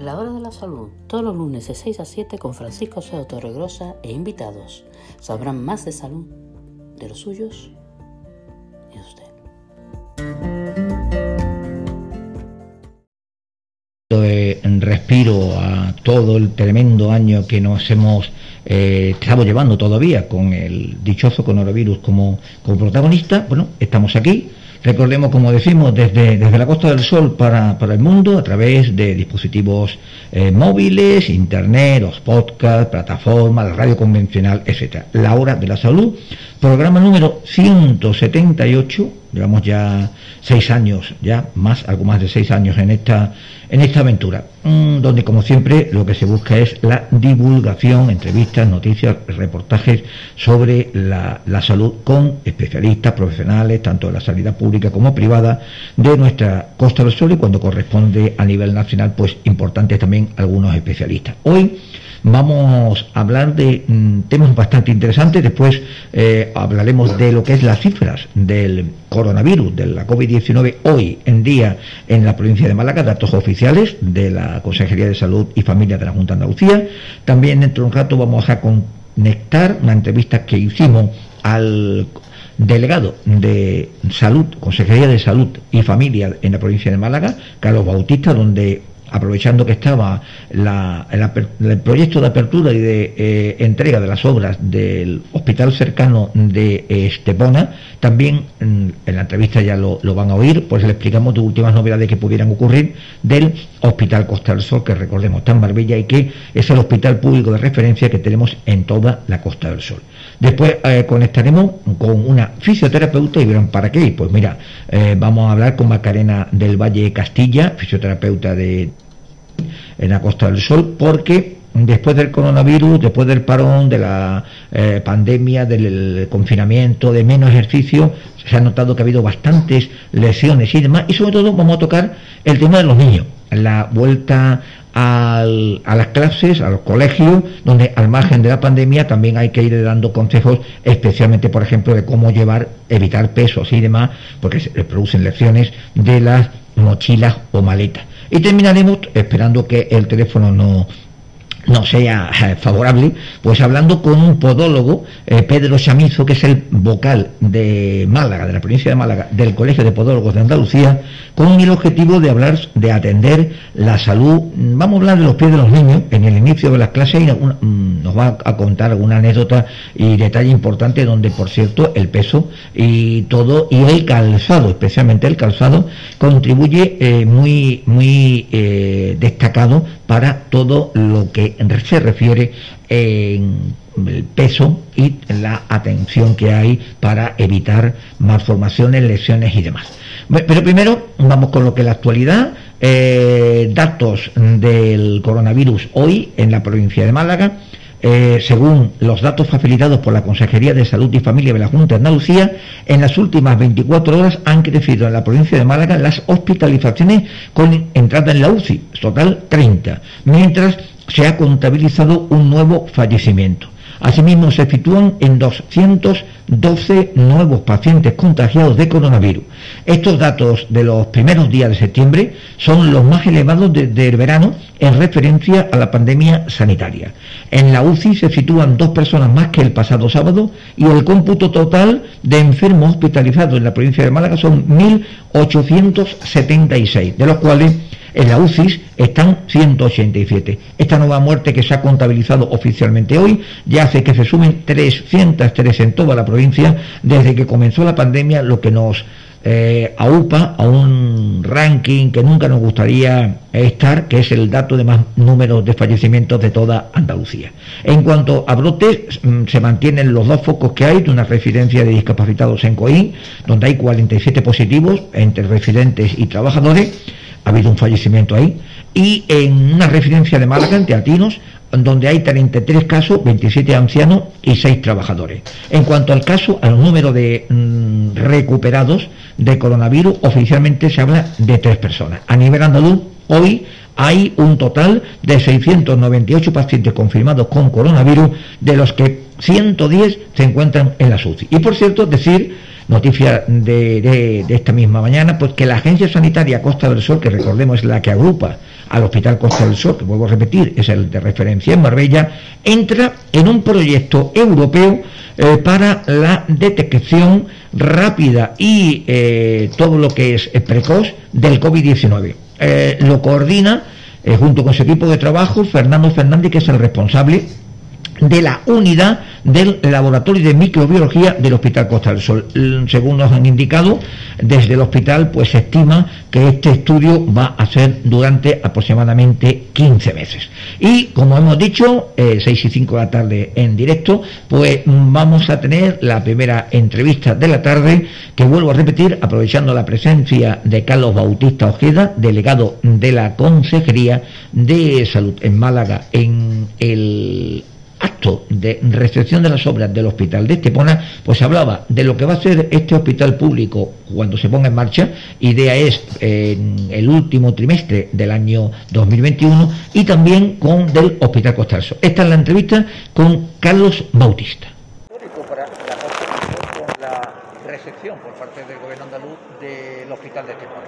La hora de la salud, todos los lunes de 6 a 7 con Francisco Seo Torregrosa e invitados. Sabrán más de salud, de los suyos y de usted. respiro a todo el tremendo año que nos hemos eh, estamos llevando todavía con el dichoso coronavirus como, como protagonista, bueno, estamos aquí Recordemos, como decimos, desde, desde la Costa del Sol para, para el mundo a través de dispositivos eh, móviles, internet, los podcasts, plataformas, la radio convencional, etcétera. La hora de la salud, programa número 178, llevamos ya seis años, ya más, algo más de seis años en esta, en esta aventura, mm, donde como siempre lo que se busca es la divulgación, entrevistas, noticias, reportajes sobre la, la salud con especialistas, profesionales, tanto de la sanidad pública como privada, de nuestra Costa del Sol y cuando corresponde a nivel nacional, pues importantes también algunos especialistas. Hoy vamos a hablar de mm, temas bastante interesantes. Después eh, hablaremos de lo que es las cifras del coronavirus, de la COVID-19 hoy en día en la provincia de Málaga, datos oficiales de la Consejería de Salud y Familia de la Junta de Andalucía. También dentro de un rato vamos a conectar una entrevista que hicimos al delegado de Salud, Consejería de Salud y Familia en la provincia de Málaga, Carlos Bautista, donde aprovechando que estaba el proyecto de apertura y de eh, entrega de las obras del hospital cercano de Estepona, también mm, en la entrevista ya lo, van a oír, pues le explicamos de últimas novedades que pudieran ocurrir del Hospital Costa del Sol, que recordemos está en Marbella y que es el hospital público de referencia que tenemos en toda la Costa del Sol. Después eh, conectaremos con una fisioterapeuta y verán para qué. Pues mira, eh, vamos a hablar con Macarena del Valle Castilla, fisioterapeuta de en la Costa del Sol, porque después del coronavirus, después del parón, de la eh, pandemia, del confinamiento, de menos ejercicio, se ha notado que ha habido bastantes lesiones y demás, y sobre todo vamos a tocar el tema de los niños, la vuelta a las clases, a los colegios, donde al margen de la pandemia también hay que ir dando consejos, especialmente, por ejemplo, de cómo llevar, evitar pesos y demás, porque se producen lesiones de las mochilas o maletas. Y terminaremos, esperando que el teléfono no, no sea eh, favorable, pues hablando con un podólogo, eh, Pedro Chamizo, que es el vocal de Málaga, de la provincia de Málaga, del Colegio de Podólogos de Andalucía, con el objetivo de hablar, de atender la salud, vamos a hablar de los pies de los niños en el inicio de las clases y mm, nos va a contar alguna anécdota y detalle importante donde, por cierto, el peso y todo, y el calzado, especialmente el calzado, contribuye eh, muy, muy destacado para todo lo que se refiere en el peso y la atención que hay para evitar malformaciones, lesiones y demás. Pero primero vamos con lo que es la actualidad. Eh, datos del coronavirus hoy en la provincia de Málaga. Eh, según los datos facilitados por la Consejería de Salud y Familia de la Junta de Andalucía, en las últimas 24 horas han crecido en la provincia de Málaga las hospitalizaciones con entrada en la UCI, total 30, mientras se ha contabilizado un nuevo fallecimiento. Asimismo, se sitúan en 212 nuevos pacientes contagiados de coronavirus. Estos datos de los primeros días de septiembre son los más elevados desde el verano en referencia a la pandemia sanitaria. En la UCI se sitúan dos personas más que el pasado sábado y el cómputo total de enfermos hospitalizados en la provincia de Málaga son 1.876, de los cuales en la UCI están 187. Esta nueva muerte que se ha contabilizado oficialmente hoy ya hace que se sumen 303 en toda la provincia desde que comenzó la pandemia, lo que nos eh, aupa a un ranking que nunca nos gustaría estar, que es el dato de más números de fallecimientos de toda Andalucía. En cuanto a brotes, mm, se mantienen los dos focos que hay de una residencia de discapacitados en Coín, donde hay 47 positivos entre residentes y trabajadores ha habido un fallecimiento ahí, y en una residencia de Málaga, en Teatinos, donde hay 33 casos, 27 ancianos y 6 trabajadores. En cuanto al caso, al número de mm, recuperados de coronavirus, oficialmente se habla de 3 personas. A nivel andaluz, hoy hay un total de 698 pacientes confirmados con coronavirus, de los que 110 se encuentran en la UCI. Y por cierto, decir noticia de, esta misma mañana, pues que la Agencia Sanitaria Costa del Sol, que recordemos es la que agrupa al Hospital Costa del Sol, que vuelvo a repetir, es el de referencia en Marbella, entra en un proyecto europeo eh, para la detección rápida y eh, todo lo que es precoz del COVID-19. lo coordina junto con su equipo de trabajo Fernando Fernández, que es el responsable de la unidad del laboratorio de microbiología del Hospital Costa del Sol. Según nos han indicado, desde el hospital pues se estima que este estudio va a ser durante aproximadamente 15 meses. Y como hemos dicho, eh, 6 y 5 de la tarde en directo, pues vamos a tener la primera entrevista de la tarde, que vuelvo a repetir, aprovechando la presencia de Carlos Bautista Ojeda, delegado de la Consejería de Salud en Málaga, en el acto de recepción de las obras del hospital de Estepona, pues se hablaba de lo que va a ser este hospital público cuando se ponga en marcha. Idea es en el último trimestre del año 2021 y también con del Hospital Costalso. Esta es la entrevista con Carlos Bautista. Para la, recepción por parte del gobierno andaluz del hospital de Estepona.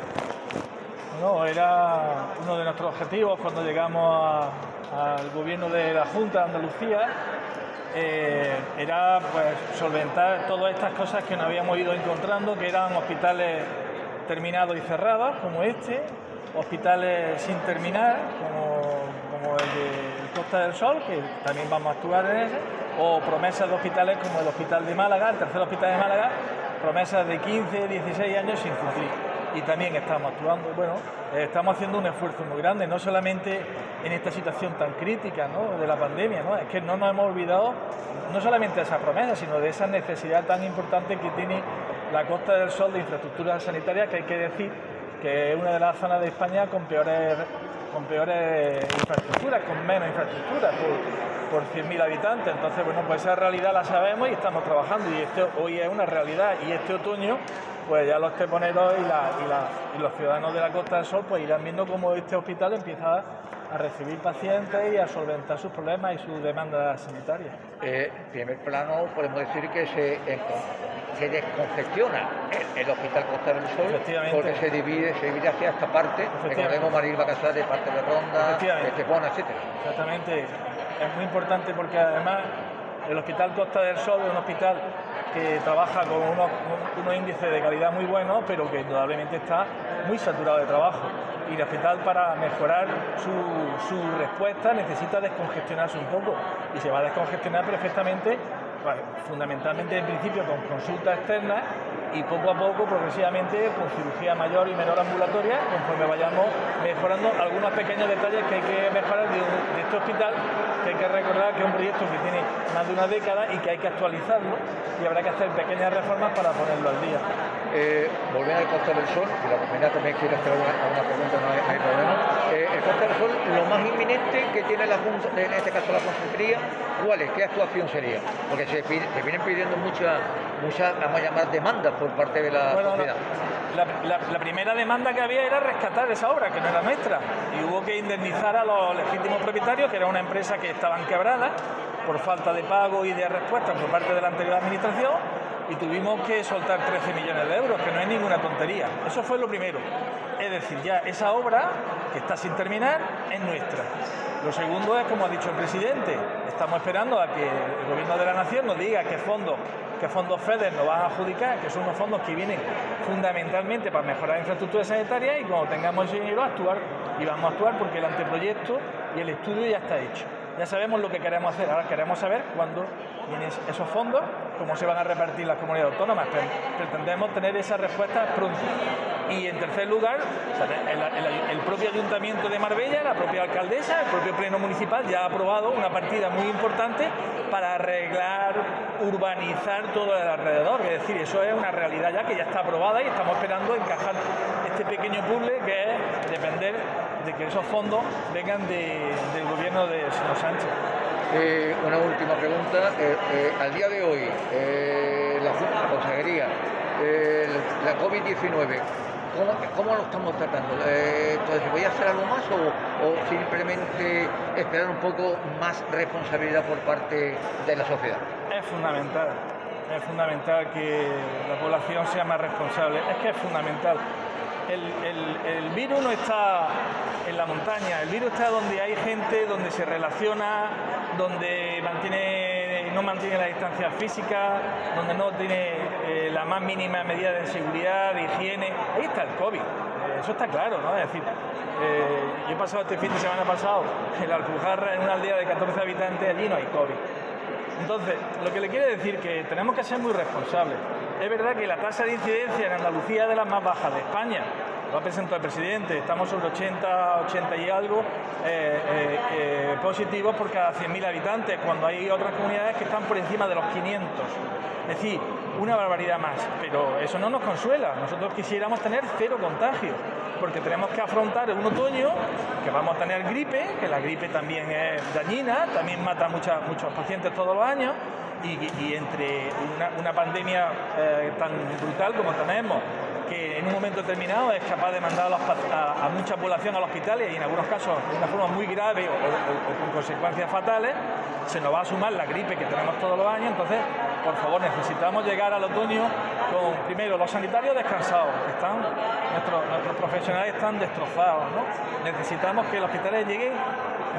No, era uno de nuestros objetivos cuando llegamos a al gobierno de la Junta de Andalucía eh, era pues, solventar todas estas cosas que nos habíamos ido encontrando, que eran hospitales terminados y cerrados, como este, hospitales sin terminar, como, el de Costa del Sol, que también vamos a actuar en ese, o promesas de hospitales como el Hospital de Málaga, el tercer hospital de Málaga, promesas de 15, 16 años sin cumplir y también estamos actuando. Bueno, eh, estamos haciendo un esfuerzo muy grande, no solamente en esta situación tan crítica de la pandemia, ¿no? es que no nos hemos olvidado no solamente de esa promesa, sino de esa necesidad tan importante que tiene la Costa del Sol de infraestructuras sanitarias, que hay que decir que es una de las zonas de España con peores, con peores infraestructuras, con menos infraestructuras por 100.000 habitantes. Entonces, bueno, pues esa realidad la sabemos y estamos trabajando. Y esto hoy es una realidad. Y este otoño pues ya los teponeros y, los ciudadanos de la Costa del Sol pues irán viendo cómo este hospital empieza a recibir pacientes y a solventar sus problemas y sus demandas sanitarias. Eh, en primer plano podemos decir que se, se descongestiona el, Hospital Costa del Sol porque se divide, se divide hacia esta parte, recordemos María Bacasar de parte de Ronda, Estepona, etc. Exactamente, es muy importante porque además el Hospital Costa del Sol es un hospital que trabaja con unos, índices de calidad muy buenos, pero que indudablemente está muy saturado de trabajo. Y el hospital para mejorar su, respuesta necesita descongestionarse un poco y se va a descongestionar perfectamente, pues, fundamentalmente en principio con consultas externas y poco a poco, progresivamente, con cirugía mayor y menor ambulatoria, conforme vayamos mejorando algunos pequeños detalles que hay que mejorar de, este hospital, que hay que recordar que es un proyecto que tiene más de una década y que hay que actualizarlo y habrá que hacer pequeñas reformas para ponerlo al día. Eh, volviendo al Costa del Sol, que la comunidad también quiere hacer alguna, pregunta, no hay, problema. Eh, Sol, lo más inminente que tiene la en este caso la Consejería, ¿cuál es? ¿Qué actuación sería? Porque se, se vienen pidiendo muchas, muchas, vamos a llamar, demandas por parte de la sociedad. La, primera demanda que había era rescatar esa obra, que no era nuestra, y hubo que indemnizar a los legítimos propietarios, que era una empresa que estaban quebradas por falta de pago y de respuesta por parte de la anterior administración, y tuvimos que soltar 13 millones de euros, que no es ninguna tontería. Eso fue lo primero. Es decir, ya esa obra, que está sin terminar, es nuestra. Lo segundo es, como ha dicho el presidente, estamos esperando a que el Gobierno de la Nación nos diga qué fondos qué fondos FEDER nos van a adjudicar, que son unos fondos que vienen fundamentalmente para mejorar la infraestructura sanitaria y cuando tengamos ese dinero actuar y vamos a actuar porque el anteproyecto y el estudio ya está hecho. Ya sabemos lo que queremos hacer, ahora queremos saber cuándo vienen esos fondos, cómo se van a repartir las comunidades autónomas. Pretendemos tener esa respuesta pronto. Y en tercer lugar, el, propio Ayuntamiento de Marbella, la propia alcaldesa, el propio Pleno Municipal ya ha aprobado una partida muy importante para arreglar, urbanizar todo el alrededor. Es decir, eso es una realidad ya que ya está aprobada y estamos esperando encajar este pequeño puzzle que es depender de que esos fondos vengan del gobierno de señor Sánchez. Eh, una última pregunta. Eh, eh, al día de hoy, la, la Consejería, la COVID-19, ¿cómo, lo estamos tratando? entonces, ¿voy a hacer algo más o, simplemente esperar un poco más responsabilidad por parte de la sociedad? Es fundamental es fundamental que la población sea más responsable. Es que es fundamental. El, virus no está en la montaña, el virus está donde hay gente, donde se relaciona, donde mantiene, no mantiene la distancia física, donde no tiene eh, la más mínima medida de seguridad, de higiene. Ahí está el COVID. Eso está claro, ¿no? Es decir, eh, yo he pasado este fin de semana pasado en la Alpujarra, en una aldea de 14 habitantes, allí no hay COVID. Entonces, lo que le quiere decir que tenemos que ser muy responsables. Es verdad que la tasa de incidencia en Andalucía es de las más bajas de España. Lo ha presentado el presidente, estamos sobre 80, 80 y algo eh, eh, eh, positivos por cada 100.000 habitantes, cuando hay otras comunidades que están por encima de los 500. Es decir, una barbaridad más, pero eso no nos consuela. Nosotros quisiéramos tener cero contagios, porque tenemos que afrontar un otoño que vamos a tener gripe, que la gripe también es dañina, también mata a muchos pacientes todos los años, y, entre una, pandemia eh, tan brutal como tenemos, que en un momento determinado es capaz de mandar a, mucha población al hospital y en algunos casos de una forma muy grave o con consecuencias fatales, se nos va a sumar la gripe que tenemos todos los años, entonces, por favor, necesitamos llegar al otoño con, primero, los sanitarios descansados, están, nuestros, profesionales están destrozados. Necesitamos que los hospitales lleguen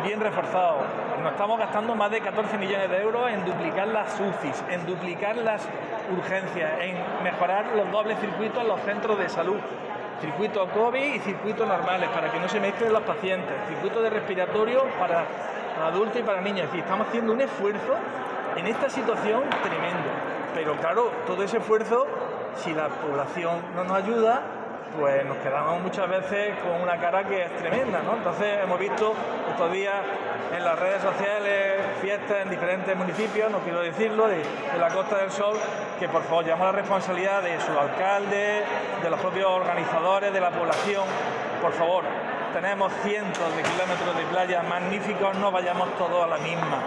bien reforzados. Nos estamos gastando más de 14 millones de euros en duplicar las UCIs, en duplicar las urgencias, en mejorar los dobles circuitos en los centros de salud circuitos COVID y circuitos normales para que no se mezclen los pacientes, circuitos de respiratorio para adultos y para niños. Es decir, estamos haciendo un esfuerzo en esta situación tremendo. Pero claro, todo ese esfuerzo, si la población no nos ayuda, pues nos quedamos muchas veces con una cara que es tremenda, ¿no? Entonces hemos visto estos días en las redes sociales fiestas en diferentes municipios, no quiero decirlo, de, la Costa del Sol, que por favor llamamos la responsabilidad de su alcalde, de los propios organizadores, de la población, por favor, tenemos cientos de kilómetros de playa magníficos, no vayamos todos a la misma.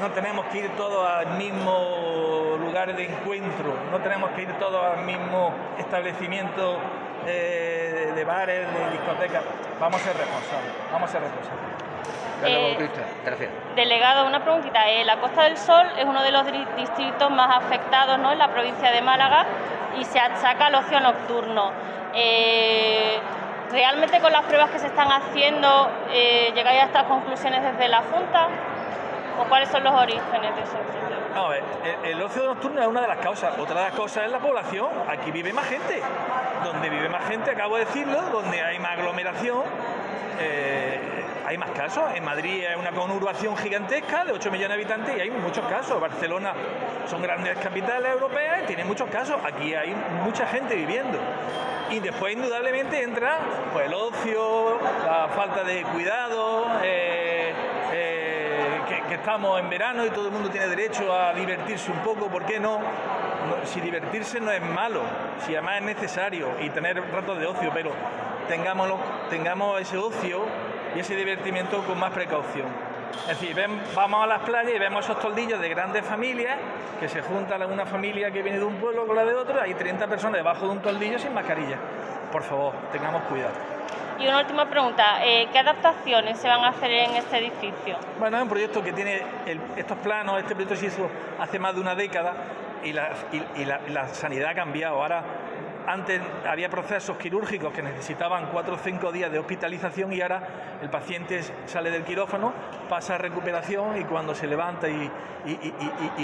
No tenemos que ir todos al mismo lugar de encuentro, no tenemos que ir todos al mismo establecimiento eh, de bares, de discotecas. Vamos a ser responsables, vamos a ser responsables. Eh, delegado, una preguntita. Eh, la Costa del Sol es uno de los distritos más afectados ¿no? en la provincia de Málaga y se achaca al ocio nocturno. Eh, ¿Realmente con las pruebas que se están haciendo eh, llegáis a estas conclusiones desde la Junta? ¿O cuáles son los orígenes de eso? No, el, el, ocio nocturno es una de las causas. Otra de las causas es la población. Aquí vive más gente. Donde vive más gente, acabo de decirlo, donde hay más aglomeración, eh, hay más casos. En Madrid es una conurbación gigantesca de 8 millones de habitantes y hay muchos casos. Barcelona son grandes capitales europeas y tiene muchos casos. Aquí hay mucha gente viviendo. Y después indudablemente entra pues, el ocio, la falta de cuidado, eh, eh, que, estamos en verano y todo el mundo tiene derecho a divertirse un poco, ¿por qué no? Si divertirse no es malo, si además es necesario y tener ratos de ocio, pero tengámoslo, tengamos ese ocio y ese divertimiento con más precaución. Es decir, vamos a las playas y vemos esos toldillos de grandes familias que se juntan a una familia que viene de un pueblo con la de otro, hay 30 personas debajo de un toldillo sin mascarilla. Por favor, tengamos cuidado. Y una última pregunta, eh, ¿qué adaptaciones se van a hacer en este edificio? Bueno, es un proyecto que tiene estos planos, este proyecto se hizo hace más de una década y la, y la sanidad ha cambiado. Ahora antes había procesos quirúrgicos que necesitaban cuatro o cinco días de hospitalización y ahora el paciente sale del quirófano, pasa a recuperación y cuando se levanta y,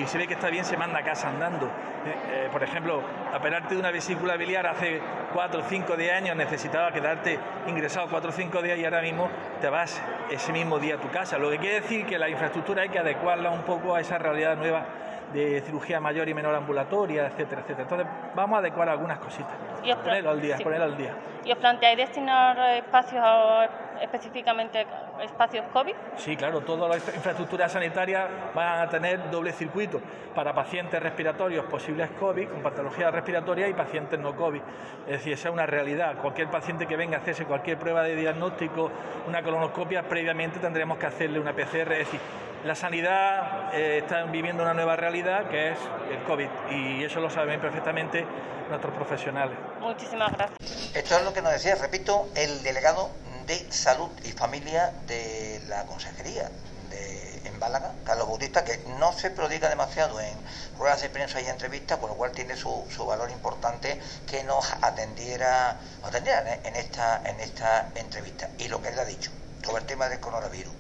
se ve que está bien se manda a casa andando. Eh, eh, por ejemplo, operarte de una vesícula biliar hace cuatro, cinco, diez años necesitaba quedarte ingresado cuatro o cinco días y ahora mismo te vas ese mismo día a tu casa. Lo que quiere decir que la infraestructura hay que adecuarla un poco a esa realidad nueva de cirugía mayor y menor ambulatoria, etcétera, etcétera. Entonces vamos a adecuar algunas cositas. Y ponerlo al día, ponerlo al día. ¿Y os planteáis destinar espacios específicamente espacios COVID? Sí, claro, todas las infraestructuras sanitarias van a tener doble circuito para pacientes respiratorios posibles COVID, con patología respiratoria y pacientes no COVID. Es decir, esa es una realidad. Cualquier paciente que venga a hacerse cualquier prueba de diagnóstico, una colonoscopia, previamente tendremos que hacerle una PCR. Es decir, la sanidad eh, está viviendo una nueva realidad que es el COVID y eso lo saben perfectamente nuestros profesionales. Muchísimas gracias. Esto es lo que nos decía, repito, el delegado de Salud y Familia de la Consejería de, en Málaga, Carlos Bautista, que no se prodiga demasiado en ruedas de prensa y entrevistas, por lo cual tiene su, su valor importante que nos atendiera, atendiera en, esta, en esta entrevista. Y lo que él ha dicho sobre el tema del coronavirus,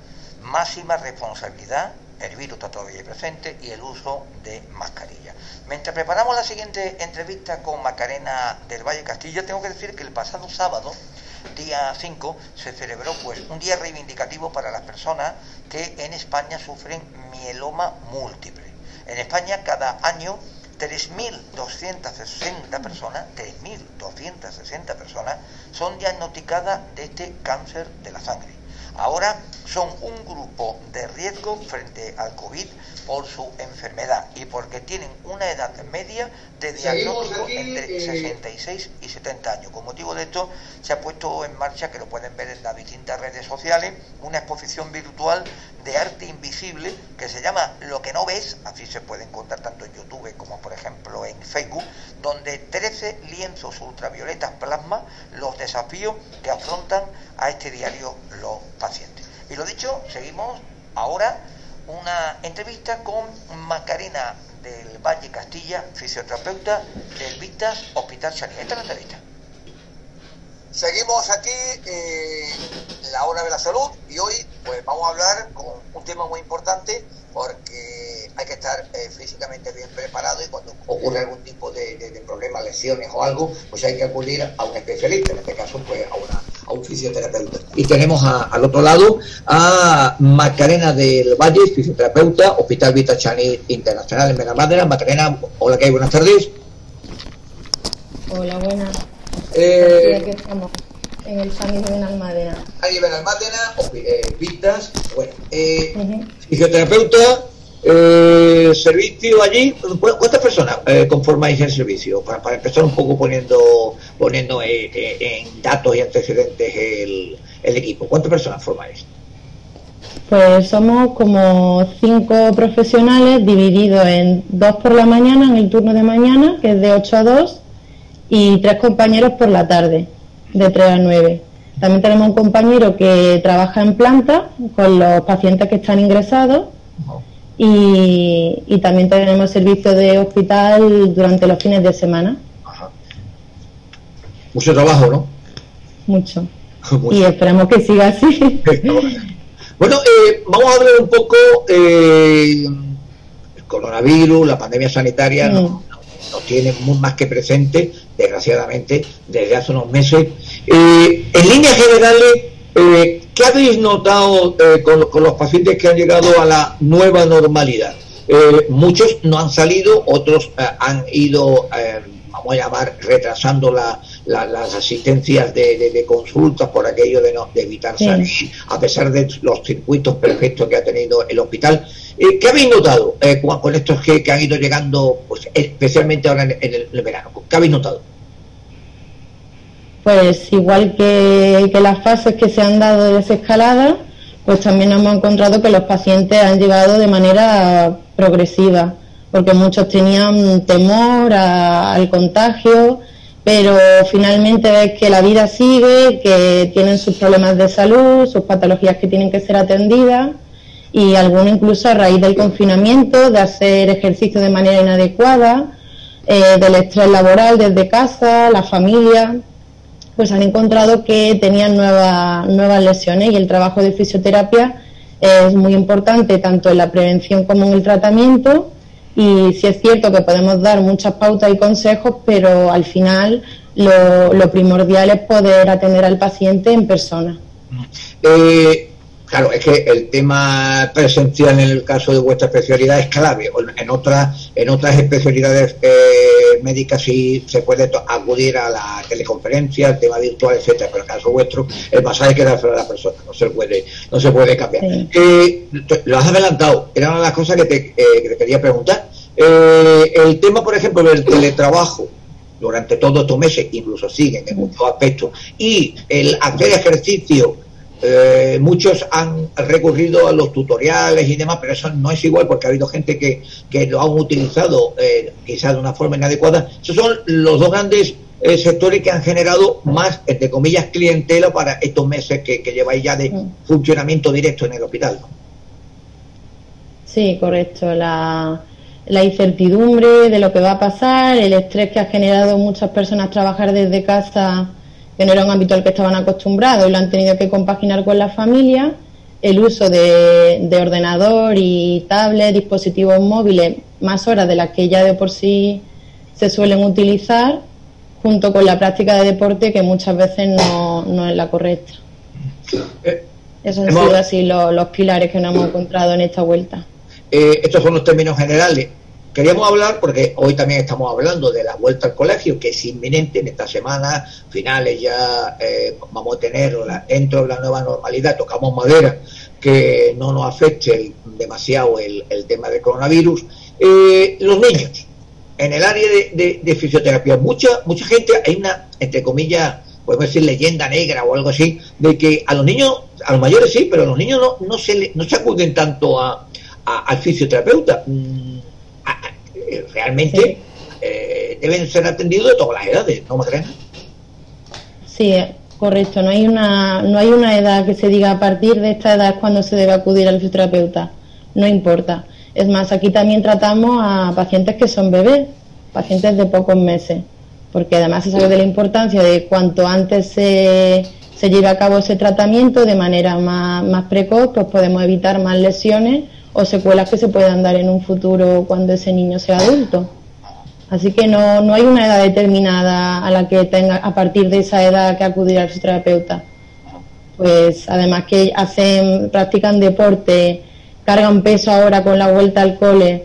máxima responsabilidad el virus está todavía presente y el uso de mascarilla. Mientras preparamos la siguiente entrevista con Macarena del Valle Castilla, tengo que decir que el pasado sábado, día 5, se celebró pues un día reivindicativo para las personas que en España sufren mieloma múltiple. En España cada año 3.260 personas, 3.260 personas son diagnosticadas de este cáncer de la sangre. Ahora son un grupo de riesgo frente al COVID por su enfermedad y porque tienen una edad media de diagnóstico entre 66 eh, y 70 años. Con motivo de esto se ha puesto en marcha, que lo pueden ver en las distintas redes sociales, una exposición virtual de arte invisible que se llama Lo que no ves, así se puede encontrar tanto en YouTube como por ejemplo en Facebook, donde 13 lienzos ultravioletas plasma los desafíos que afrontan a este diario los pacientes. Y lo dicho, seguimos ahora una entrevista con Macarena del Valle Castilla, fisioterapeuta del Vitas Hospital Chaní. Esta es la entrevista. Seguimos aquí en la hora de la salud y hoy pues vamos a hablar con un tema muy importante porque hay que estar eh, físicamente bien preparado y cuando ocurre algún tipo de, problema, lesiones o algo, pues hay que acudir a un especialista, en este caso pues a, una, a un fisioterapeuta. Y tenemos al otro lado a Macarena del Valle, fisioterapeuta, Hospital Vita Chani Internacional en Benalmádena. Macarena, hola, ¿qué hay? Buenas tardes. Hola, buenas. Eh, aquí estamos, en el San de Benalmádena. Ahí Benalmádena, eh, Vistas, bueno, eh, fisioterapeuta, eh, servicio allí, ¿cuántas personas eh, conformáis el servicio? Para, para, empezar un poco poniendo poniendo eh, eh, en datos y antecedentes el, el equipo, ¿cuántas personas formáis? Pues somos como cinco profesionales divididos en dos por la mañana, en el turno de mañana, que es de 8 a 2, y tres compañeros por la tarde, de 3 a 9. También tenemos un compañero que trabaja en planta con los pacientes que están ingresados y, también tenemos servicio de hospital durante los fines de semana. Mucho trabajo, ¿no? Mucho. Y esperamos que siga así. bueno, eh, vamos a hablar un poco eh, el coronavirus, la pandemia sanitaria. ¿no? nos tiene muy más que presente, desgraciadamente, desde hace unos meses. Eh, en líneas generales, eh, ¿qué habéis notado eh, con, los pacientes que han llegado a la nueva normalidad? muchos no han salido, otros han ido, vamos a llamar, retrasando las asistencias de, consultas por aquello de, no, de evitar salir, a pesar de los circuitos perfectos que ha tenido el hospital. Eh, ¿Qué habéis notado eh, con, estos que, han ido llegando, pues, especialmente ahora en, el, verano? ¿Qué habéis notado? Pues igual que, las fases que se han dado de desescalada, pues también hemos encontrado que los pacientes han llegado de manera progresiva, porque muchos tenían temor al contagio, pero finalmente ves que la vida sigue, que tienen sus problemas de salud, sus patologías que tienen que ser atendidas y algunos incluso a raíz del confinamiento, de hacer ejercicio de manera inadecuada, eh, del estrés laboral desde casa, la familia, pues han encontrado que tenían nuevas, nuevas lesiones y el trabajo de fisioterapia es muy importante tanto en la prevención como en el tratamiento y sí es cierto que podemos dar muchas pautas y consejos, pero al final lo, primordial es poder atender al paciente en persona. Eh, Claro, es que el tema presencial en el caso de vuestra especialidad es clave. En otras, en otras especialidades eh, médicas sí se puede acudir a la teleconferencia, el tema virtual, etcétera. Pero en el caso vuestro, el pasaje queda a la persona, no se puede, no se puede cambiar. Eh, lo has adelantado, era una de las cosas que te, eh, que te quería preguntar. el tema, por ejemplo, del teletrabajo durante todos estos meses, incluso siguen en muchos aspectos, y el hacer ejercicio eh, muchos han recurrido a los tutoriales y demás, pero eso no es igual porque ha habido gente que, que lo han utilizado eh, quizás de una forma inadecuada. Esos son los dos grandes eh, sectores que han generado más, entre comillas, clientela para estos meses que, lleváis ya de funcionamiento directo en el hospital. Sí, correcto. La, la incertidumbre de lo que va a pasar, el estrés que ha generado muchas personas trabajar desde casa, que no era un ámbito al que estaban acostumbrados y lo han tenido que compaginar con la familia, el uso de, de ordenador y tablet, dispositivos móviles, más horas de las que ya de por sí se suelen utilizar, junto con la práctica de deporte que muchas veces no, no es la correcta. Eh, Esos han sido así los, pilares que nos hemos encontrado en esta vuelta. Eh, estos son los términos generales. Queríamos hablar, porque hoy también estamos hablando de la vuelta al colegio, que es inminente en esta semana, finales ya eh, vamos a tener dentro de la nueva normalidad, tocamos madera, que no nos afecte demasiado el, tema del coronavirus. Eh, los niños, en el área de, fisioterapia, mucha, mucha gente, hay una, entre comillas, podemos decir leyenda negra o algo así, de que a los niños, a los mayores sí, pero a los niños no, no, se, no se acuden tanto a, al fisioterapeuta. Mm, eh, realmente eh, deben ser atendidos de todas las edades, ¿no, Magdalena? Sí, correcto. No hay, una, no hay una edad que se diga a partir de esta edad es cuando se debe acudir al fisioterapeuta. No importa. Es más, aquí también tratamos a pacientes que son bebés, pacientes de pocos meses, porque además se sabe de la importancia de cuanto antes se, se lleve a cabo ese tratamiento de manera más, más precoz, pues podemos evitar más lesiones o secuelas que se puedan dar en un futuro cuando ese niño sea adulto. Así que no, no hay una edad determinada a la que tenga, a partir de esa edad que acudir al fisioterapeuta. Pues además que hacen, practican deporte, cargan peso ahora con la vuelta al cole,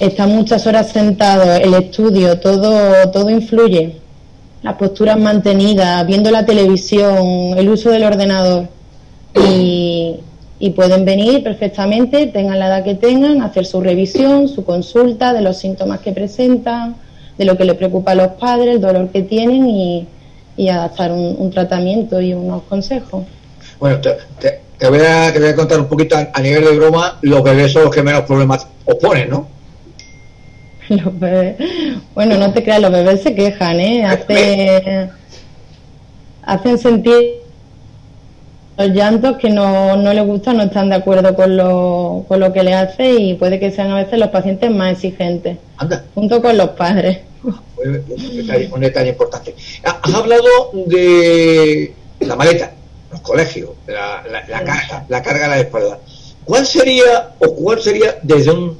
están muchas horas sentados, el estudio, todo, todo influye. Las posturas mantenidas, viendo la televisión, el uso del ordenador. Y, y pueden venir perfectamente, tengan la edad que tengan, hacer su revisión, su consulta de los síntomas que presentan, de lo que le preocupa a los padres, el dolor que tienen y, adaptar un, tratamiento y unos consejos. Bueno, te, voy a, te, voy a, contar un poquito a, nivel de broma, los bebés son los que menos problemas oponen, ¿no? Los bebés, bueno, no te creas, los bebés se quejan, ¿eh? Hace, hacen sentir los llantos que no, no les gusta no están de acuerdo con lo, con lo que le hace y puede que sean a veces los pacientes más exigentes, junto con los padres. Un detalle, importante. Has hablado de la maleta, los colegios, la, la, carga, la carga a la espalda. ¿Cuál sería o cuál sería desde un,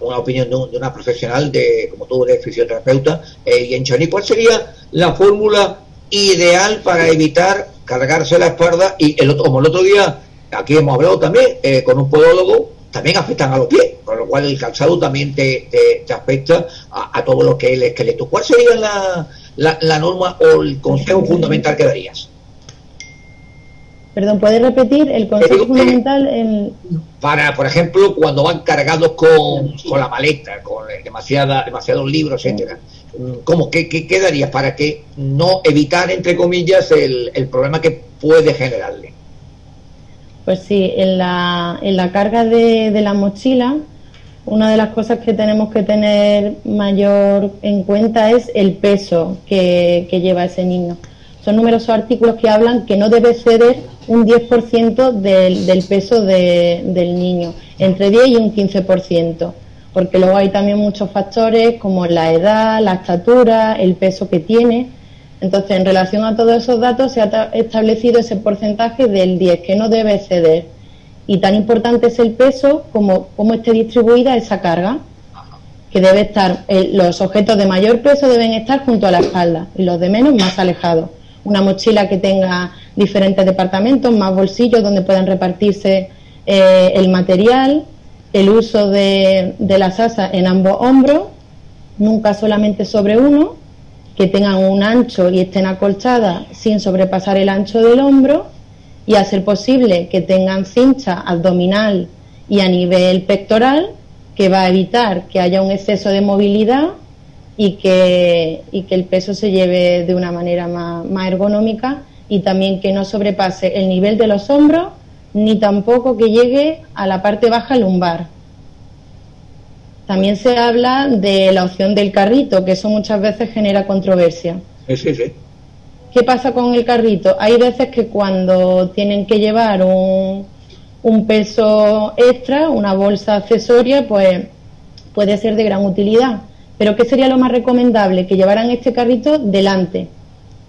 una opinión de, una profesional de como tú eres fisioterapeuta eh, y en Chani, cuál sería la fórmula ideal para evitar cargarse la espalda y el otro, como el otro día, aquí hemos hablado también eh, con un podólogo, también afectan a los pies, con lo cual el calzado también te, te, afecta a, todo lo que es el esqueleto. ¿Cuál sería la, la, norma o el consejo fundamental que darías? Perdón, ¿puedes repetir el consejo fundamental? Para, por ejemplo, cuando van cargados con, con la maleta, con demasiada, demasiados libros, etcétera. ¿Cómo? ¿Qué, qué, para que no evitar, entre comillas, el, el problema que puede generarle? Pues sí, en la, en la carga de, de la mochila, una de las cosas que tenemos que tener mayor en cuenta es el peso que, que lleva ese niño. Son numerosos artículos que hablan que no debe ceder un 10% del, del peso de, del niño, entre 10 y un 15% porque luego hay también muchos factores como la edad, la estatura, el peso que tiene. Entonces, en relación a todos esos datos, se ha establecido ese porcentaje del 10 que no debe ceder. Y tan importante es el peso como cómo esté distribuida esa carga, que debe estar, los objetos de mayor peso deben estar junto a la espalda y los de menos más alejados. Una mochila que tenga diferentes departamentos, más bolsillos donde puedan repartirse eh, el material, el uso de, de las asas en ambos hombros, nunca solamente sobre uno, que tengan un ancho y estén acolchadas sin sobrepasar el ancho del hombro y a ser posible que tengan cincha abdominal y a nivel pectoral que va a evitar que haya un exceso de movilidad y que, y que el peso se lleve de una manera más, más ergonómica y también que no sobrepase el nivel de los hombros ni tampoco que llegue a la parte baja lumbar. También se habla de la opción del carrito, que eso muchas veces genera controversia. Sí, sí, sí. ¿Qué pasa con el carrito? Hay veces que cuando tienen que llevar un, un peso extra, una bolsa accesoria, pues puede ser de gran utilidad. Pero ¿qué sería lo más recomendable? Que llevaran este carrito delante,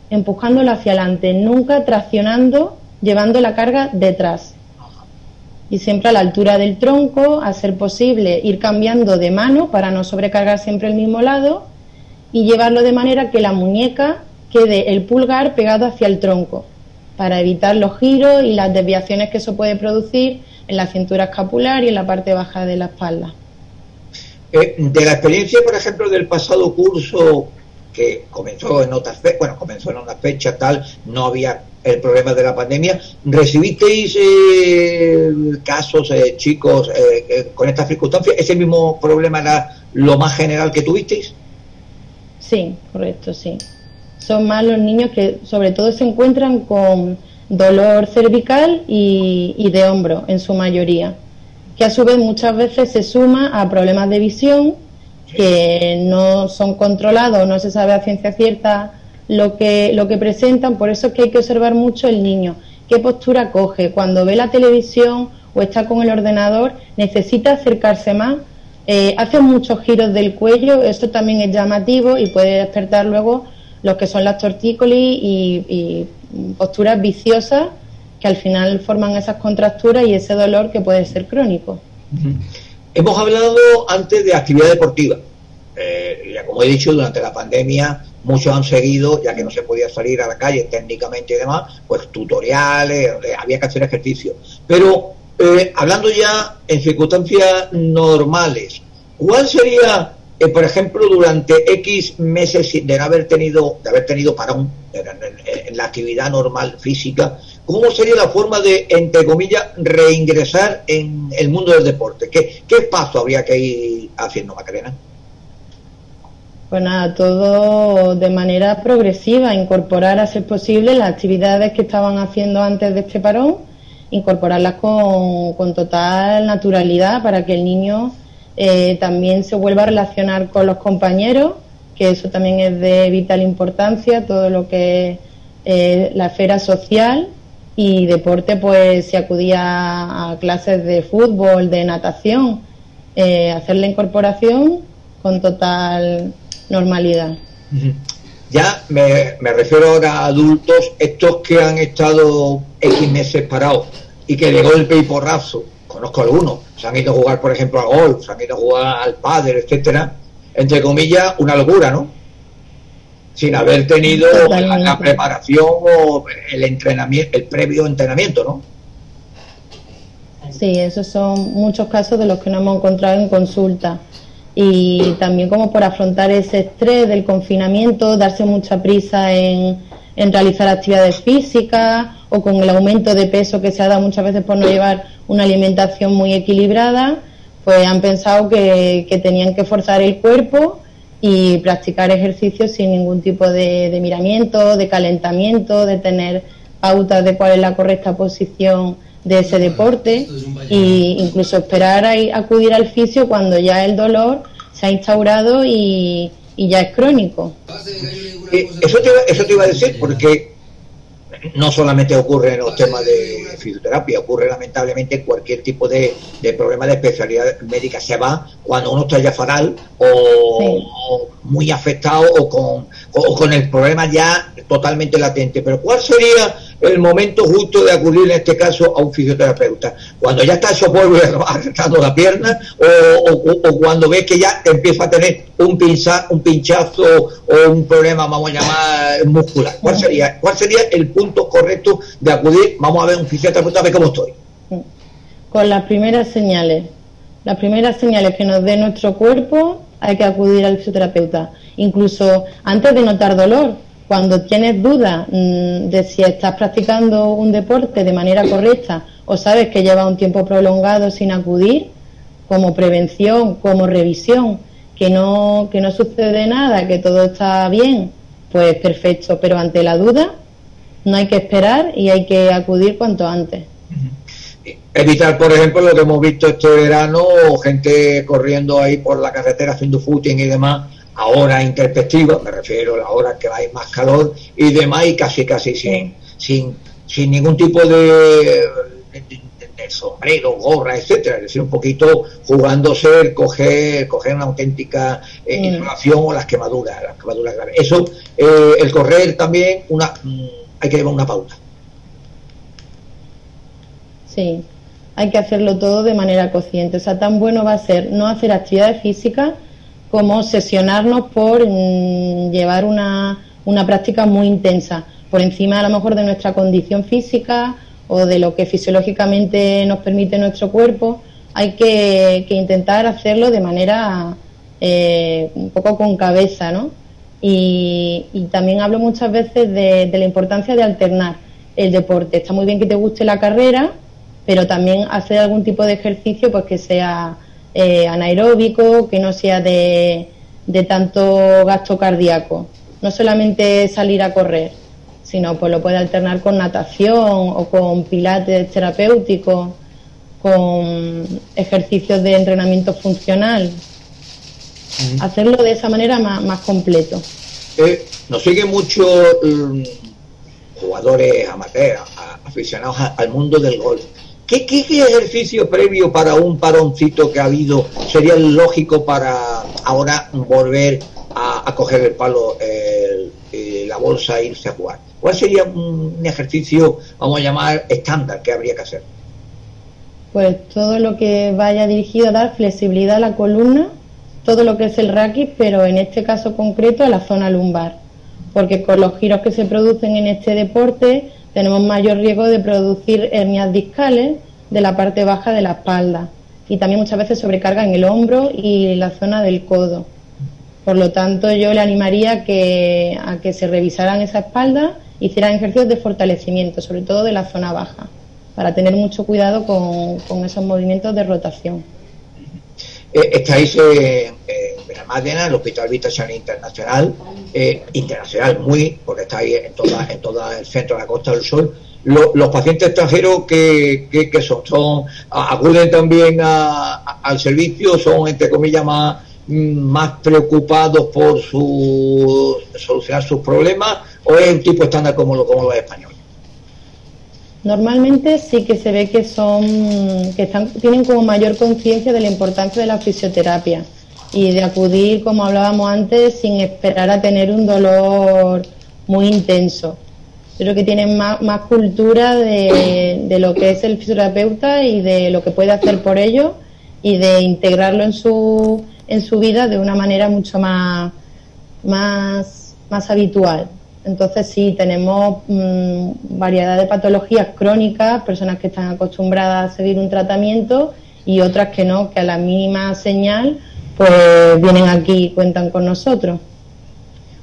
empujándolo hacia adelante, nunca traccionando, llevando la carga detrás. Y siempre a la altura del tronco, a ser posible, ir cambiando de mano para no sobrecargar siempre el mismo lado y llevarlo de manera que la muñeca quede el pulgar pegado hacia el tronco para evitar los giros y las desviaciones que eso puede producir en la cintura escapular y en la parte baja de la espalda. Eh, de la experiencia, por ejemplo, del pasado curso que comenzó en otras fechas, bueno, comenzó en una fecha tal, no había el problema de la pandemia, ¿recibisteis eh, casos, eh, chicos, con estas circunstancias? ¿Ese mismo problema era lo más general que tuvisteis? Sí, correcto, sí son más los niños que sobre todo se encuentran con dolor cervical y, de hombro en su mayoría, que a su vez muchas veces se suma a problemas de visión que no son controlados, no se sabe a ciencia cierta lo que, lo que presentan, por eso es que hay que observar mucho el niño, qué postura coge, cuando ve la televisión o está con el ordenador, necesita acercarse más, eh, hace muchos giros del cuello, esto también es llamativo y puede despertar luego lo que son las tortícolis y, posturas viciosas que al final forman esas contracturas y ese dolor que puede ser crónico. Hemos hablado antes de actividad deportiva. Eh, como he dicho, durante la pandemia muchos han seguido, ya que no se podía salir a la calle técnicamente y demás, pues tutoriales, había que hacer ejercicio. Pero eh, hablando ya en circunstancias normales, ¿cuál sería por ejemplo, durante X meses de haber tenido, de haber tenido parón en, la actividad normal física, ¿cómo sería la forma de, entre comillas, reingresar en el mundo del deporte? ¿Qué, qué paso habría que ir haciendo, Macarena? Pues nada, todo de manera progresiva, incorporar a ser posible las actividades que estaban haciendo antes de este parón, incorporarlas con, total naturalidad para que el niño eh, también se vuelve a relacionar con los compañeros, que eso también es de vital importancia, todo lo que es eh, la esfera social y deporte, pues se acudía a clases de fútbol, de natación, eh, hacer la incorporación con total normalidad. Ya me, me, refiero ahora a adultos, estos que han estado X meses parados y que de golpe y porrazo conozco algunos, se han ido a jugar, por ejemplo, a golf, se han ido a jugar al padre, etcétera, entre comillas, una locura, ¿no? Sin haber tenido la, preparación o el entrenamiento, el previo entrenamiento, ¿no? Sí, esos son muchos casos de los que nos hemos encontrado en consulta. Y también como por afrontar ese estrés del confinamiento, darse mucha prisa en, en realizar actividades físicas o con el aumento de peso que se ha dado muchas veces por no llevar una alimentación muy equilibrada, pues han pensado que, tenían que forzar el cuerpo y practicar ejercicios sin ningún tipo de, miramiento, de calentamiento, de tener pautas de cuál es la correcta posición de ese deporte e incluso esperar a acudir al fisio cuando ya el dolor se ha instaurado y, ya es crónico. Eh, eso, te, eso te iba a decir, porque no solamente ocurre en los temas de fisioterapia, ocurre lamentablemente en cualquier tipo de, de problema de especialidad médica. Se va cuando uno está ya fatal o, muy afectado o con, o con el problema ya totalmente latente. Pero ¿cuál sería el momento justo de acudir en este caso a un fisioterapeuta? Cuando ya está eso polvo arrastrando la pierna o, cuando ves que ya empieza a tener un, pinza, un pinchazo o un problema, vamos a llamar, muscular. ¿Cuál sería, ¿Cuál sería el punto correcto de acudir? Vamos a ver un fisioterapeuta a ver cómo estoy. Con las primeras señales. Las primeras señales que nos dé nuestro cuerpo hay que acudir al fisioterapeuta. Incluso antes de notar dolor, cuando tienes dudas mm, de si estás practicando un deporte de manera correcta o sabes que lleva un tiempo prolongado sin acudir, como prevención, como revisión, que no, que no sucede nada, que todo está bien, pues perfecto. Pero ante la duda no hay que esperar y hay que acudir cuanto antes. Evitar, por ejemplo, lo que hemos visto este verano, gente corriendo ahí por la carretera haciendo footing y demás, ahora en perspectiva, me refiero a la hora que hay más calor y demás, y casi casi sin, sin, sin ningún tipo de, sombrero, gorra, etcétera, es decir, un poquito jugándose coger, coger una auténtica eh, mm. inflamación o las quemaduras, las quemaduras graves. Eso, eh, el correr también, una, mm, hay que llevar una pauta. Sí, hay que hacerlo todo de manera consciente. O sea, tan bueno va a ser no hacer actividades físicas como sesionarnos por mm, llevar una, una práctica muy intensa, por encima a lo mejor de nuestra condición física o de lo que fisiológicamente nos permite nuestro cuerpo, hay que, intentar hacerlo de manera eh, un poco con cabeza, ¿no? Y, también hablo muchas veces de, la importancia de alternar el deporte. Está muy bien que te guste la carrera, pero también hacer algún tipo de ejercicio pues que sea eh, anaeróbico, que no sea de, de tanto gasto cardíaco. No solamente salir a correr, sino pues lo puede alternar con natación o con pilates terapéuticos, con ejercicios de entrenamiento funcional. Hacerlo de esa manera más, completo. Eh, nos siguen muchos mm, jugadores amateurs, aficionados al mundo del golf. ¿Qué, ¿Qué, ejercicio previo para un paroncito que ha habido sería lógico para ahora volver a, coger el palo, la bolsa e irse a jugar? ¿Cuál sería un, ejercicio, vamos a llamar, estándar que habría que hacer? Pues todo lo que vaya dirigido a dar flexibilidad a la columna, todo lo que es el raquis, pero en este caso concreto a la zona lumbar, porque con los giros que se producen en este deporte tenemos mayor riesgo de producir hernias discales de la parte baja de la espalda y también muchas veces sobrecarga en el hombro y la zona del codo. Por lo tanto, yo le animaría que, a que se revisaran esa espalda hicieran ejercicios de fortalecimiento, sobre todo de la zona baja, para tener mucho cuidado con, esos movimientos de rotación. Eh, estáis eh, en Benalmádena, el Hospital Vitación Internacional, eh, internacional muy, porque estáis en toda, en todo el centro de la Costa del Sol. los pacientes extranjeros que, que, son, son, acuden también al servicio, son entre comillas más, más preocupados por su, solucionar sus problemas o es un tipo estándar como, lo, como los españoles? Normalmente sí que se ve que son, que están, tienen como mayor conciencia de la importancia de la fisioterapia y de acudir, como hablábamos antes, sin esperar a tener un dolor muy intenso. Creo que tienen más, más cultura de, de, lo que es el fisioterapeuta y de lo que puede hacer por ello y de integrarlo en su, en su vida de una manera mucho más, más, más habitual. Entonces sí, tenemos mm, variedad de patologías crónicas, personas que están acostumbradas a seguir un tratamiento y otras que no, que a la mínima señal pues vienen aquí y cuentan con nosotros.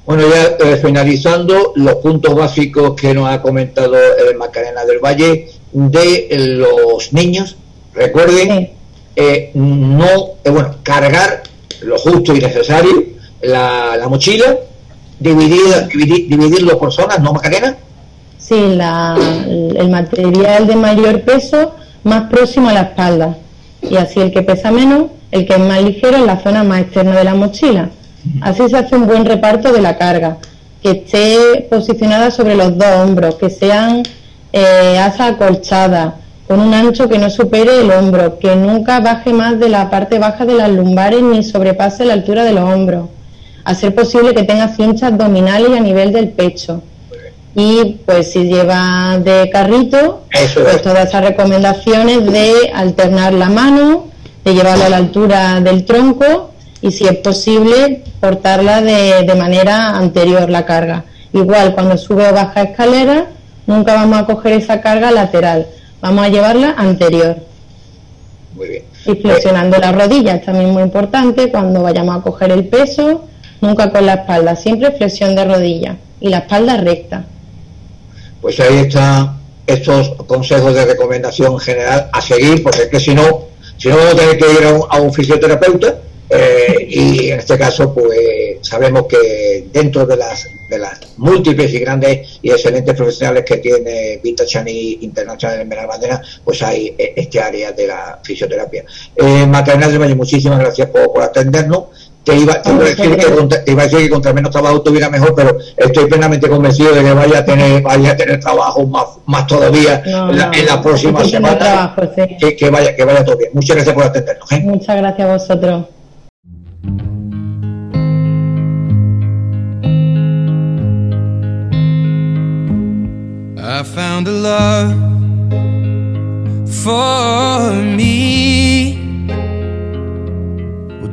Bueno, ya eh, finalizando, los puntos básicos que nos ha comentado el Macarena del Valle de los niños, recuerden, eh, no, eh, bueno, cargar lo justo y necesario, la, la mochila, dividir, dividirlo por zonas, ¿no, Macarena? Sí, el material de mayor peso más próximo a la espalda. Y así el que pesa menos, el que es más ligero en la zona más externa de la mochila. Así se hace un buen reparto de la carga, que esté posicionada sobre los dos hombros, que sean eh, asas acolchadas, con un ancho que no supere el hombro, que nunca baje más de la parte baja de las lumbares ni sobrepase la altura de los hombros a ser posible que tenga cinchas abdominales a nivel del pecho. Y pues si lleva de carrito, pues todas esas recomendaciones de alternar la mano, de llevarla a la altura del tronco y si es posible portarla de, de manera anterior la carga. Igual cuando sube o baja escalera, nunca vamos a coger esa carga lateral, vamos a llevarla anterior. Y flexionando las rodillas también muy importante cuando vayamos a coger el peso nunca con la espalda, siempre flexión de rodilla y la espalda recta. Pues ahí están estos consejos de recomendación general a seguir, porque es que si no, si no vamos a tener que ir a un, fisioterapeuta, eh, y en este caso, pues sabemos que dentro de las, de las múltiples y grandes y excelentes profesionales que tiene Vita Chani Internacional en Benalmádena, pues hay eh, este área de la fisioterapia. Eh, del Valle, muchísimas gracias por atendernos te iba, te iba, a decir que contra, iba a decir que contra menos trabajo tuviera mejor, pero estoy plenamente convencido de que vaya a tener, vaya a tener trabajo más, más todavía en, la, en, la, próxima semana. que, que, vaya, que vaya todo bien. Muchas gracias por atendernos. ¿eh? Muchas gracias a vosotros. I found a love for me.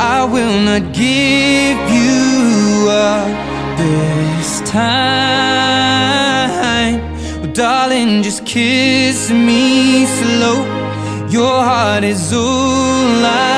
I will not give you up this time. Well, darling, just kiss me slow. Your heart is all I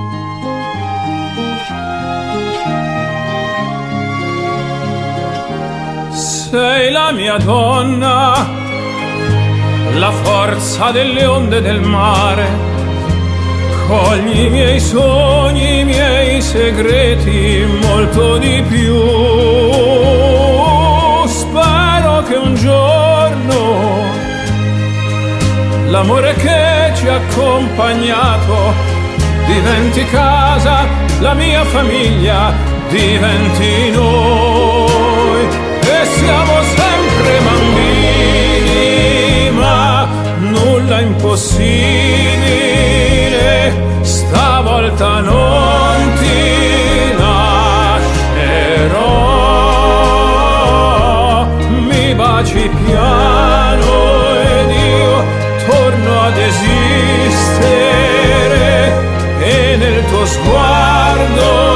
mia donna La forza delle onde del mare Cogli i miei sogni, i miei segreti Molto di più. Spero che un giorno l'amore che ci ha accompagnato diventi casa, la mia famiglia diventi noi. E siamo sempre bambini, ma nulla impossibile, stavolta non ti lascerò, mi baci piano ad esistere e nel tuo sguardo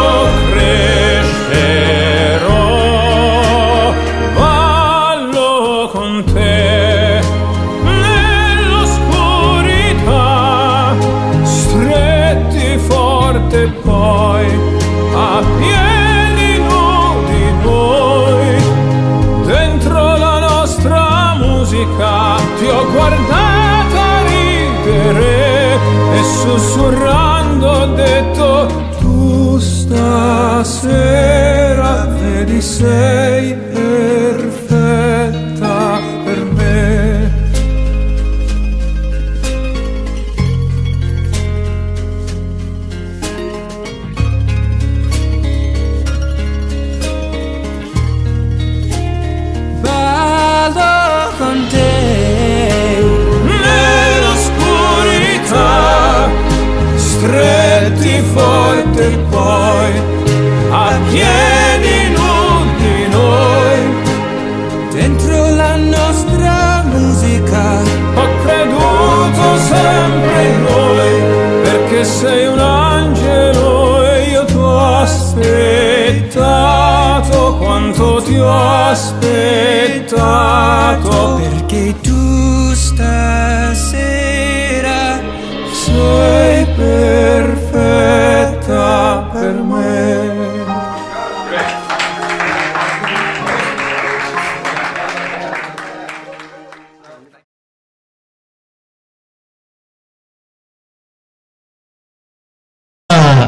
sussurrando ho detto tu stasera vedi sei aspettato perché tu stasera sei perfetta per me.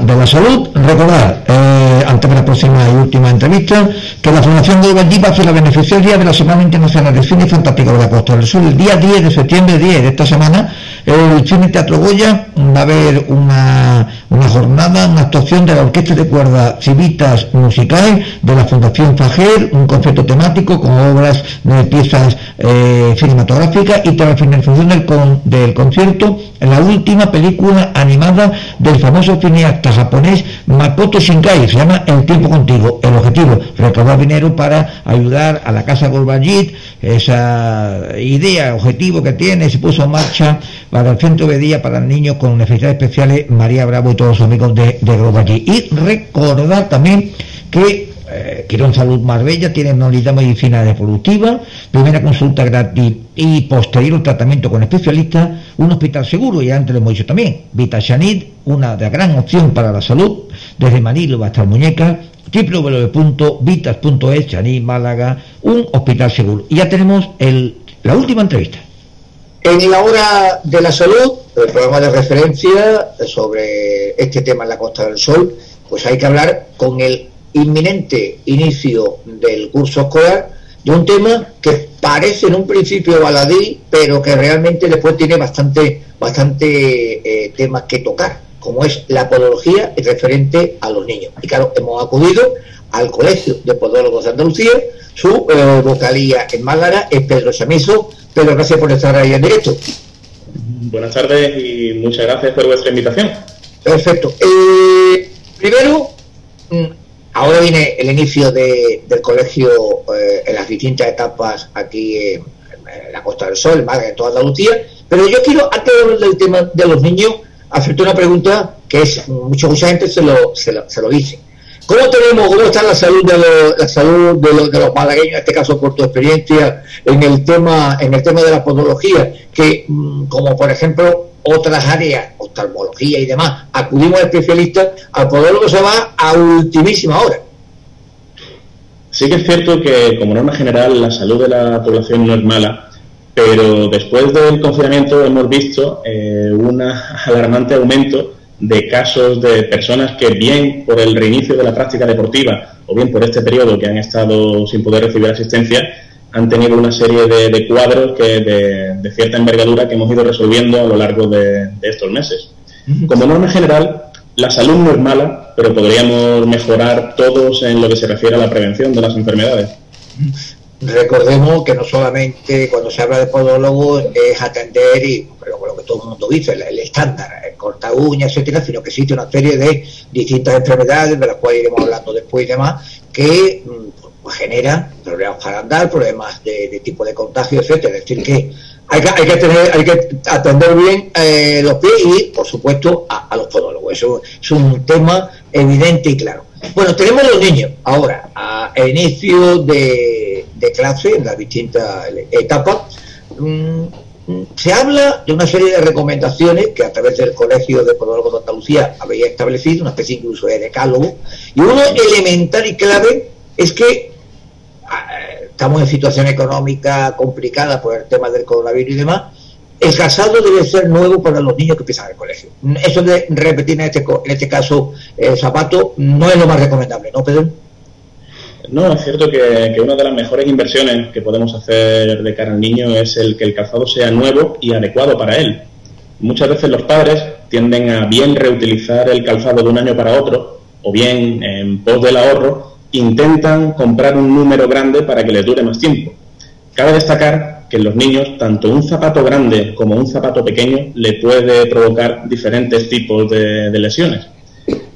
de la salud, recordar eh, ante la próxima y última entrevista Fundación de Valdiva hace la beneficiaria de la Semana Internacional del Cine Fantástico de la Costa del Sur el día 10 de septiembre 10 de esta semana el Cine Teatro Goya va a haber una, una jornada, una actuación de la Orquesta de Cuerdas Civitas Musicales de la Fundación Fajer, un concierto temático con obras de piezas eh, cinematográficas y tras la finalización del, del concierto, la última película animada del famoso cineasta japonés Makoto Shinkai, se llama El tiempo contigo. El objetivo, recaudar dinero para ayudar a la Casa Gorbayit, esa idea, objetivo que tiene, se puso en marcha para el centro de día para niños con necesidades especiales, María Bravo y todos los amigos de, de Y recordar también que eh, Quirón Salud Marbella tiene unidad de medicina reproductiva, primera consulta gratis y posterior tratamiento con especialistas, un hospital seguro, y antes lo hemos dicho también, Vita una de gran opción para la salud, desde Manilo hasta Muñeca, www.vitas.es, Chanit, Málaga, un hospital seguro. Y ya tenemos el, la última entrevista. En la hora de la salud, el programa de referencia sobre este tema en la Costa del Sol, pues hay que hablar con el inminente inicio del curso escolar de un tema que parece en un principio baladí, pero que realmente después tiene bastante, bastante eh, temas que tocar, como es la podología referente a los niños. Y claro, hemos acudido al Colegio de Podólogos de Andalucía, su eh, vocalía en Málaga es Pedro Chamizo. Pedro, gracias por estar ahí en directo. Buenas tardes y muchas gracias por vuestra invitación. Perfecto. Eh, primero, mm, ahora viene el inicio del colegio eh, en las distintas etapas aquí en, la Costa del Sol, en Málaga, en toda Andalucía, pero yo quiero, antes de hablar del tema de los niños, hacerte una pregunta que es, mucha, mucha gente se lo, se lo, se lo dice. ¿Cómo tenemos, cómo está la salud de los, la salud de los, malagueños, en este caso por tu experiencia en el tema, en el tema de la podología, que mm, como por ejemplo otras áreas, oftalmología y demás, acudimos a especialistas, al podólogo se va a ultimísima hora. Sí que es cierto que como norma general la salud de la población no es mala, pero después del confinamiento hemos visto eh, un alarmante aumento de casos de personas que bien por el reinicio de la práctica deportiva o bien por este periodo que han estado sin poder recibir asistencia, han tenido una serie de, cuadros que de, cierta envergadura que hemos ido resolviendo a lo largo de, estos meses. Como norma general, la salud no es mala, pero podríamos mejorar todos en lo que se refiere a la prevención de las enfermedades. Recordemos que no solamente cuando se habla de podólogo es atender y lo que todo el mundo dice, el, estándar, el corta uñas, etcétera, sino que existe una serie de distintas enfermedades, de las cuales iremos hablando después y demás, que mm, pues, generan problemas para andar, problemas de, tipo de contagio, etcétera. Es decir, que hay que, hay que, tener, hay que atender bien eh, los pies y, por supuesto, a, los podólogos. Eso es un tema evidente y claro. Bueno, tenemos los niños ahora, a inicio de de clase en las distintas etapas, mm, se habla de una serie de recomendaciones que a través del Colegio de Podólogos de Andalucía había establecido, una especie incluso de decálogo, y uno elemental y clave es que ah, estamos en situación económica complicada por el tema del coronavirus y demás, el casado debe ser nuevo para los niños que empiezan el colegio. Eso de repetir en este, en este caso el zapato no es lo más recomendable, ¿no, Pedro? No, es cierto que, una de las mejores inversiones que podemos hacer de cara al niño es el que el calzado sea nuevo y adecuado para él. Muchas veces los padres tienden a bien reutilizar el calzado de un año para otro, o bien en pos del ahorro, intentan comprar un número grande para que les dure más tiempo. Cabe destacar que en los niños, tanto un zapato grande como un zapato pequeño le puede provocar diferentes tipos de lesiones.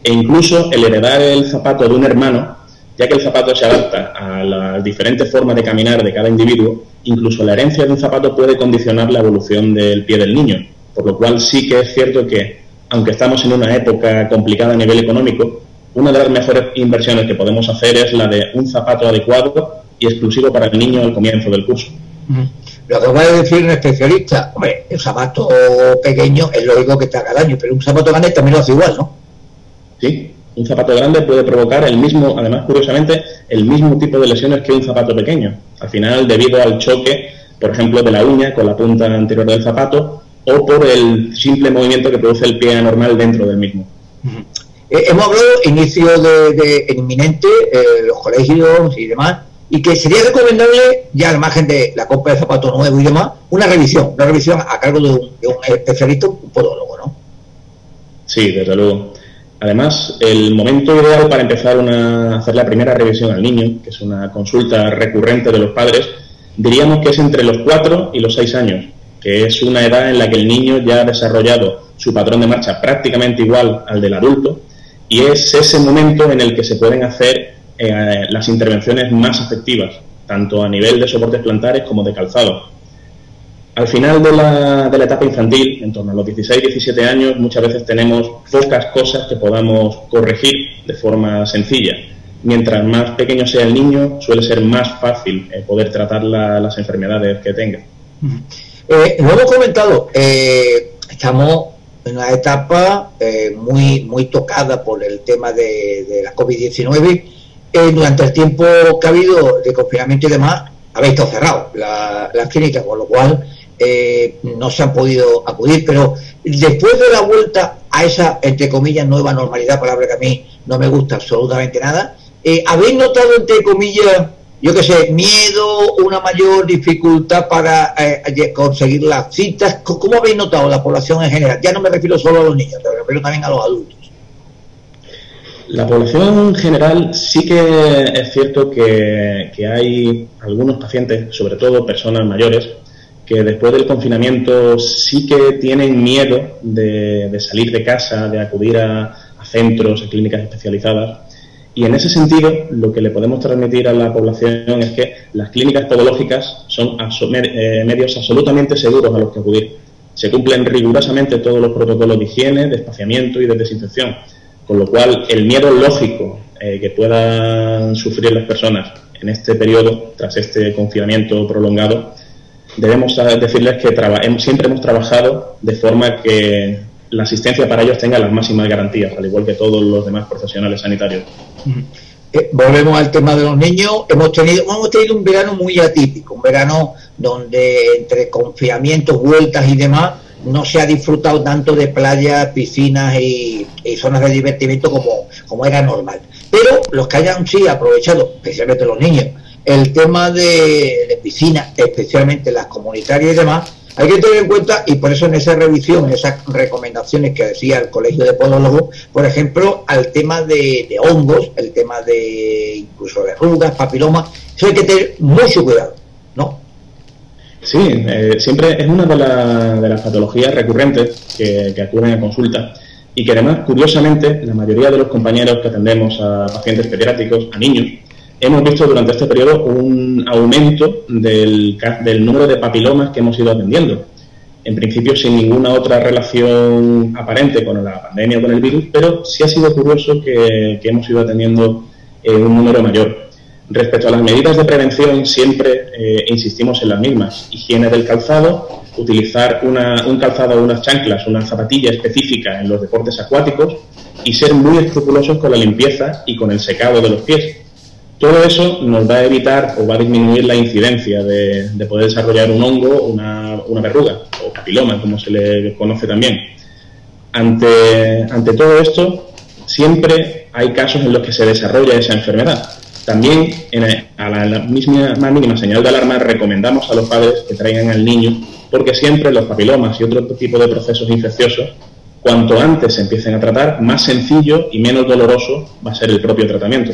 E incluso el heredar el zapato de un hermano ya que el zapato se adapta a las diferentes formas de caminar de cada individuo, incluso la herencia de un zapato puede condicionar la evolución del pie del niño, por lo cual sí que es cierto que, aunque estamos en una época complicada a nivel económico, una de las mejores inversiones que podemos hacer es la de un zapato adecuado y exclusivo para el niño al comienzo del curso. Lo que va a decir un especialista, hombre, el zapato pequeño es lógico que te haga daño, pero un zapato grande también lo hace igual, ¿no? Sí, un zapato grande puede provocar el mismo, además curiosamente, el mismo tipo de lesiones que un zapato pequeño. Al final, debido al choque, por ejemplo, de la uña con la punta anterior del zapato o por el simple movimiento que produce el pie anormal dentro del mismo. Eh, hemos hablado inicio de, inminente, eh, los colegios y demás, y que sería recomendable, ya al margen de la compra de zapatos nuevos y demás, una revisión, una revisión a cargo de un, de un especialista, un podólogo, ¿no? Sí, desde luego Además, el momento ideal para empezar a hacer la primera revisión al niño, que es una consulta recurrente de los padres, diríamos que es entre los 4 y los 6 años, que es una edad en la que el niño ya ha desarrollado su patrón de marcha prácticamente igual al del adulto y es ese momento en el que se pueden hacer eh, las intervenciones más efectivas, tanto a nivel de soportes plantares como de calzado. Al final de la, de la etapa infantil, en torno a los 16-17 años, muchas veces tenemos pocas cosas que podamos corregir de forma sencilla. Mientras más pequeño sea el niño, suele ser más fácil eh, poder tratar las enfermedades que tenga. Eh, lo hemos comentado, eh, estamos en una etapa eh, muy, muy tocada por el tema de, la COVID-19. durante el tiempo que ha habido de confinamiento y demás, habéis estado cerrado las clínicas, con lo cual no se han podido acudir. Pero después de la vuelta a esa, entre comillas, nueva normalidad, palabra que a mí no me gusta absolutamente nada, ¿habéis notado, entre comillas, yo qué sé, miedo, una mayor dificultad para eh, conseguir las citas. ¿Cómo habéis notado la población en general? Ya no me refiero solo a los niños, me refiero también a los adultos. La población en general sí que es cierto que, hay algunos pacientes, sobre todo personas mayores, que después del confinamiento sí que tienen miedo de, salir de casa, de acudir a, centros, a clínicas especializadas y en ese sentido, lo que le podemos transmitir a la población es que las clínicas podológicas son eh, medios absolutamente seguros a los que acudir. Se cumplen rigurosamente todos los protocolos de higiene, de espaciamiento y de desinfección, con lo cual el miedo lógico eh, que puedan sufrir las personas en este periodo, tras este confinamiento prolongado, debemos decirles que siempre hemos trabajado de forma que la asistencia para ellos tenga las máximas garantías, al igual que todos los demás profesionales sanitarios. Eh, volvemos al tema de los niños. Hemos tenido, hemos tenido un verano muy atípico, un verano donde entre confinamientos, vueltas y demás, no se ha disfrutado tanto de playas, piscinas y, zonas de divertimiento como, como era normal. Pero los que hayan sí aprovechado, especialmente los niños, el tema de, de piscinas, especialmente las comunitarias y demás, hay que tener en cuenta, y por eso en esa revisión, en esas recomendaciones que decía el Colegio de Podólogos, por ejemplo, al tema de, hongos, el tema de incluso de rugas, papilomas, eso hay que tener mucho cuidado, ¿no? Sí, eh, siempre es una de, las patologías recurrentes que, que acuden a consulta y que además, curiosamente, la mayoría de los compañeros que atendemos a pacientes pediátricos, a niños, hemos visto durante este periodo un aumento del, número de papilomas que hemos ido atendiendo. En principio sin ninguna otra relación aparente con la pandemia o con el virus, pero sí ha sido curioso que, hemos ido atendiendo eh, un número mayor. Respecto a las medidas de prevención, siempre eh, insistimos en las mismas. Higiene del calzado, utilizar un calzado unas chanclas, una zapatilla específica en los deportes acuáticos y ser muy escrupulosos con la limpieza y con el secado de los pies todo eso nos va a evitar o va a disminuir la incidencia de, poder desarrollar un hongo, una, verruga o papiloma, como se le conoce también. Ante, todo esto, siempre hay casos en los que se desarrolla esa enfermedad. También, a la, misma, más mínima señal de alarma, recomendamos a los padres que traigan al niño, porque siempre los papilomas y otro tipo de procesos infecciosos, cuanto antes se empiecen a tratar, más sencillo y menos doloroso va a ser el propio tratamiento.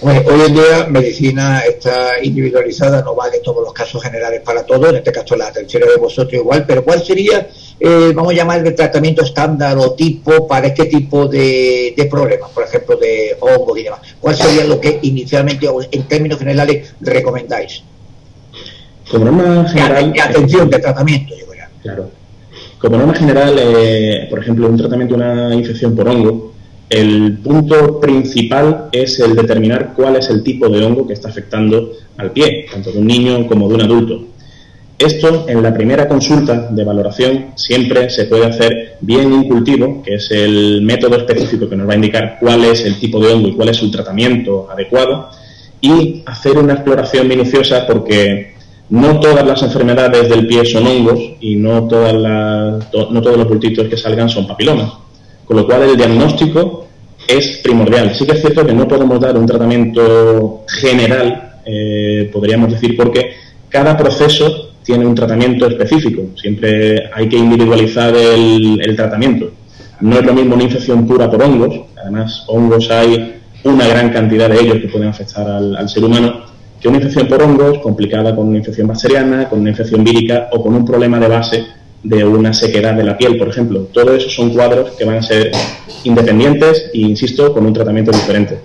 Mm hoy en día medicina está individualizada, no vale todos los casos generales para todos, en este caso la atención de vosotros igual, pero ¿cuál sería, eh, vamos a llamar el tratamiento estándar o tipo para este tipo de, problemas, por ejemplo, de hongos y demás? ¿Cuál sería lo que inicialmente, en términos generales, recomendáis? Como norma general... De, atención, de tratamiento, digo ya. Claro. Como norma general, eh, por ejemplo, un tratamiento de una infección por hongo, el punto principal es el determinar cuál es el tipo de hongo que está afectando al pie, tanto de un niño como de un adulto. Esto en la primera consulta de valoración siempre se puede hacer bien en cultivo, que es el método específico que nos va a indicar cuál es el tipo de hongo y cuál es su tratamiento adecuado, y hacer una exploración minuciosa porque no todas las enfermedades del pie son hongos y no, todas no todos los bultitos que salgan son papilomas. Con lo cual el diagnóstico es primordial. Sí que es cierto que no podemos dar un tratamiento general, eh, podríamos decir, porque cada proceso tiene un tratamiento específico. Siempre hay que individualizar el, tratamiento. No es lo mismo una infección pura por hongos, además hongos hay una gran cantidad de ellos que pueden afectar al, ser humano, que una infección por hongos complicada con una infección bacteriana, con una infección vírica o con un problema de base de una sequedad de la piel, por ejemplo. Todo eso son cuadros que van a ser independientes e, insisto, con un tratamiento diferente.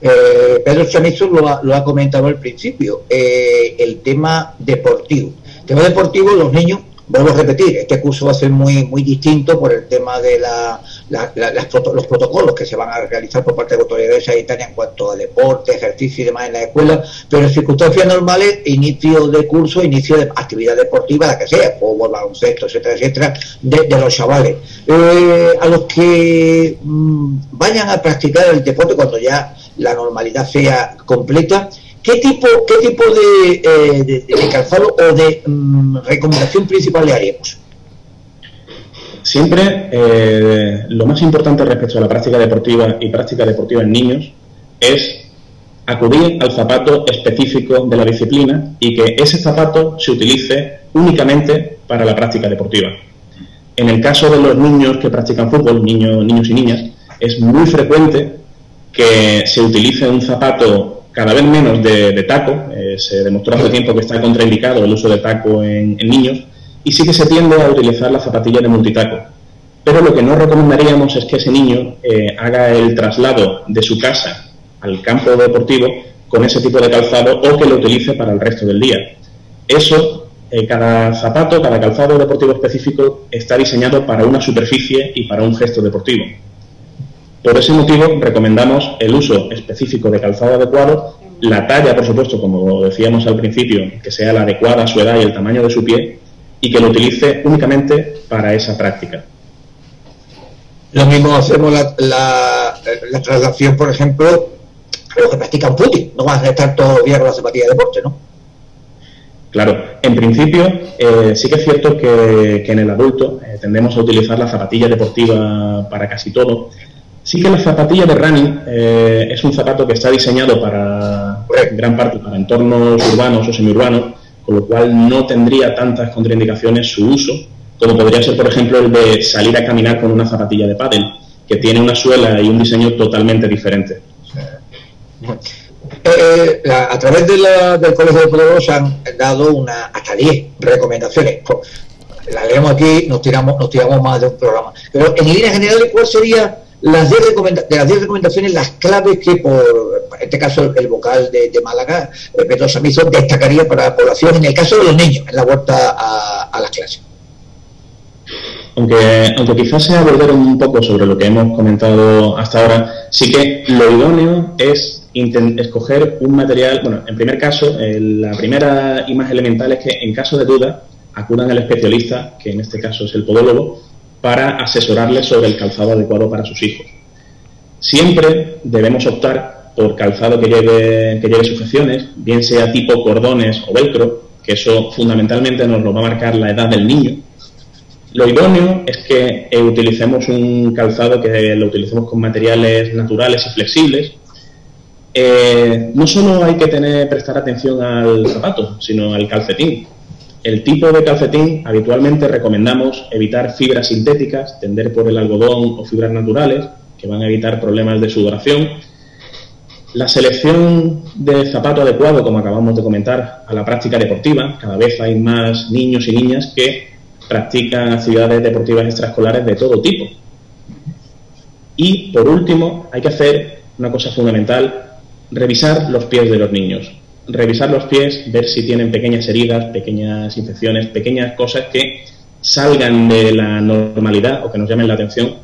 Eh, Pedro Chamizo lo ha, lo ha, comentado al principio, eh, el tema deportivo. El tema deportivo, los niños vuelvo a repetir, este curso va a ser muy, muy distinto por el tema de la, los protocolos que se van a realizar por parte de autoridades sanitarias en cuanto a deporte, ejercicio y demás en la escuela, pero en circunstancias normales, inicio de curso, inicio de actividad deportiva, la que sea, fútbol, baloncesto, etcétera, etcétera, de, los chavales. Eh, a los que mm, vayan a practicar el deporte cuando ya la normalidad sea completa, ¿Qué tipo, qué tipo de, eh, calzado o de mm, recomendación principal le haríamos? Siempre eh, lo más importante respecto a la práctica deportiva y práctica deportiva en niños es acudir al zapato específico de la disciplina y que ese zapato se utilice únicamente para la práctica deportiva. En el caso de los niños que practican fútbol, niños, niños y niñas, es muy frecuente que se utilice un zapato cada vez menos de, taco. Eh, se demostró hace tiempo que está contraindicado el uso de taco en, niños y sí que se tiende a utilizar la zapatilla de multitaco. Pero lo que no recomendaríamos es que ese niño eh, haga el traslado de su casa al campo deportivo con ese tipo de calzado o que lo utilice para el resto del día. Eso, eh, cada zapato, cada calzado deportivo específico está diseñado para una superficie y para un gesto deportivo. Por ese motivo, recomendamos el uso específico de calzado adecuado, la talla, por supuesto, como decíamos al principio, que sea la adecuada a su edad y el tamaño de su pie, y que lo utilice únicamente para esa práctica. Lo mismo hacemos la, la, traslación, por ejemplo, a los que practican fútbol. No van a estar todo día con la zapatilla de deporte, ¿no? Claro, en principio eh, sí que es cierto que, en el adulto eh, tendemos a utilizar la zapatilla deportiva para casi todo, Sí que la zapatilla de running eh, es un zapato que está diseñado para gran parte para entornos urbanos o semiurbanos, con lo cual no tendría tantas contraindicaciones su uso, como podría ser, por ejemplo, el de salir a caminar con una zapatilla de pádel, que tiene una suela y un diseño totalmente diferente. Eh, a través del Colegio de Podemos han dado una, hasta 10 recomendaciones. La leemos aquí, nos tiramos, nos tiramos más de un programa. Pero en línea general, ¿cuál sería las diez de las 10 recomendaciones, las claves que, por en este caso, el, vocal de, Málaga, eh, Pedro Samizo, destacaría para la población en el caso de los niños, en la vuelta a, las clases. Aunque, aunque quizás sea volver un poco sobre lo que hemos comentado hasta ahora, sí que lo idóneo es escoger un material, bueno, en primer caso, la primera y más elemental es que en caso de duda acudan al especialista, que en este caso es el podólogo, para asesorarles sobre el calzado adecuado para sus hijos. Siempre debemos optar por calzado que lleve, que lleve sujeciones, bien sea tipo cordones o velcro, que eso fundamentalmente nos lo va a marcar la edad del niño. Lo idóneo es que eh, utilicemos un calzado que lo utilicemos con materiales naturales y flexibles. Eh, no solo hay que tener, prestar atención al zapato, sino al calcetín. El tipo de calcetín habitualmente recomendamos evitar fibras sintéticas, tender por el algodón o fibras naturales, que van a evitar problemas de sudoración. La selección de zapato adecuado, como acabamos de comentar, a la práctica deportiva. Cada vez hay más niños y niñas que practican actividades deportivas extraescolares de todo tipo. Y, por último, hay que hacer una cosa fundamental, revisar los pies de los niños revisar los pies, ver si tienen pequeñas heridas, pequeñas infecciones, pequeñas cosas que salgan de la normalidad o que nos llamen la atención,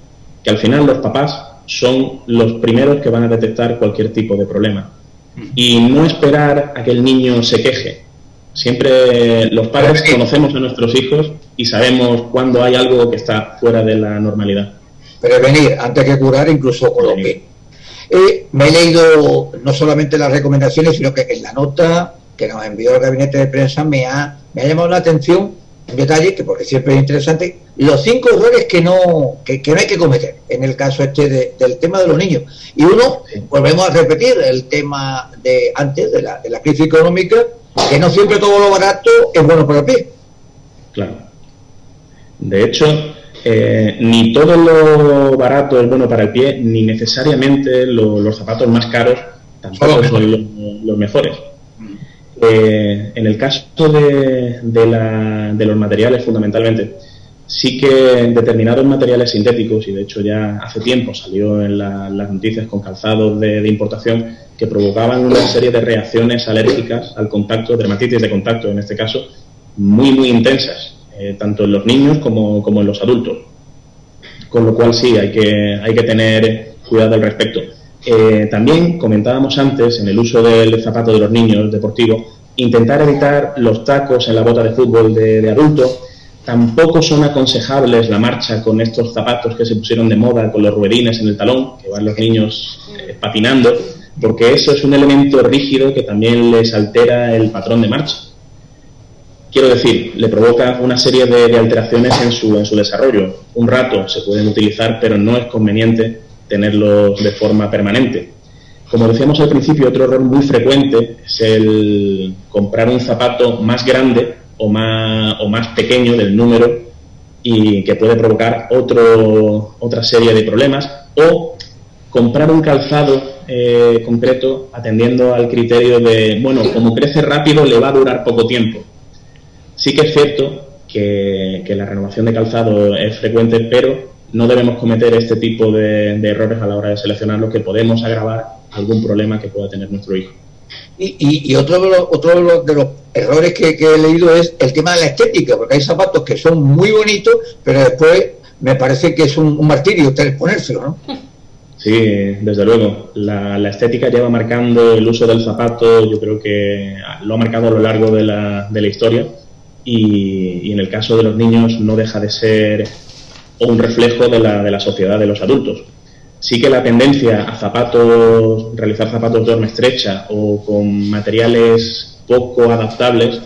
que al final los papás son los primeros que van a detectar cualquier tipo de problema. Y no esperar a que el niño se queje. Siempre los padres conocemos a nuestros hijos y sabemos cuando hay algo que está fuera de la normalidad. Prevenir antes que curar, incluso con los pies. Eh, me he leído no solamente las recomendaciones, sino que en la nota que nos envió el gabinete de prensa me ha, me ha llamado la atención un detalle que porque siempre es interesante, los cinco errores que no, que, no hay que cometer en el caso este del tema de los niños. Y uno, volvemos a repetir el tema de antes de la, de la crisis económica, que no siempre todo lo barato es bueno para el pie. Claro. De hecho, eh, ni todo lo barato es bueno para el pie, ni necesariamente los zapatos más caros tampoco son los, mejores. Eh, en el caso de, los materiales, fundamentalmente, sí que determinados materiales sintéticos, y de hecho ya hace tiempo salió en las noticias con calzados de, importación, que provocaban una serie de reacciones alérgicas al contacto, dermatitis de contacto en este caso, muy, muy intensas, eh, tanto en los niños como, como, en los adultos. Con lo cual sí, hay que, hay que tener cuidado al respecto. Eh, también comentábamos antes, en el uso del zapato de los niños deportivos, intentar evitar los tacos en la bota de fútbol de, de adultos. Tampoco son aconsejables la marcha con estos zapatos que se pusieron de moda, con los ruedines en el talón, que van los niños eh, patinando, porque eso es un elemento rígido que también les altera el patrón de marcha. Quiero decir, le provoca una serie de, alteraciones en su, en su desarrollo. Un rato se pueden utilizar, pero no es conveniente tenerlos de forma permanente. Como decíamos al principio, otro error muy frecuente es el comprar un zapato más grande o más, o más pequeño del número y que puede provocar otro, otra serie de problemas o comprar un calzado eh, concreto atendiendo al criterio de, bueno, como crece rápido le va a durar poco tiempo. Sí que es cierto que, la renovación de calzado es frecuente, pero no debemos cometer este tipo de, errores a la hora de seleccionarlo, que podemos agravar algún problema que pueda tener nuestro hijo. Y, otro, de los, otro de los, errores que, he leído es el tema de la estética, porque hay zapatos que son muy bonitos, pero después me parece que es un, martirio ustedes ponérselo, ¿no? Sí, desde luego. La, estética lleva marcando el uso del zapato, yo creo que lo ha marcado a lo largo de la, de la historia y, en el caso de los niños no deja de ser un reflejo de la, de la sociedad de los adultos. Sí que la tendencia a zapatos, realizar zapatos de horma estrecha o con materiales poco adaptables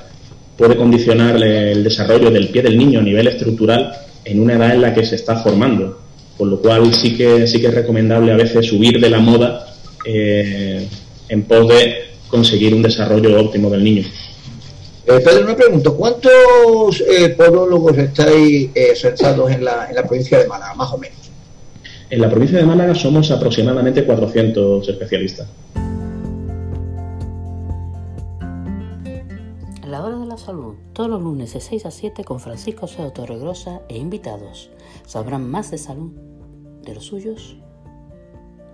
puede condicionar el desarrollo del pie del niño a nivel estructural en una edad en la que se está formando. Con lo cual sí que, sí que es recomendable a veces subir de la moda eh, en pos de conseguir un desarrollo óptimo del niño. Eh, Pedro, me pregunto, ¿cuántos eh, podólogos estáis eh, en la, en la provincia de Málaga, más o menos? En la provincia de Málaga somos aproximadamente 400 especialistas. La Hora de la Salud, todos los lunes de 6 a 7 con Francisco Seo Torregrosa e invitados. Sabrán más de salud, de los suyos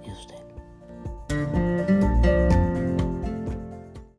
y de usted.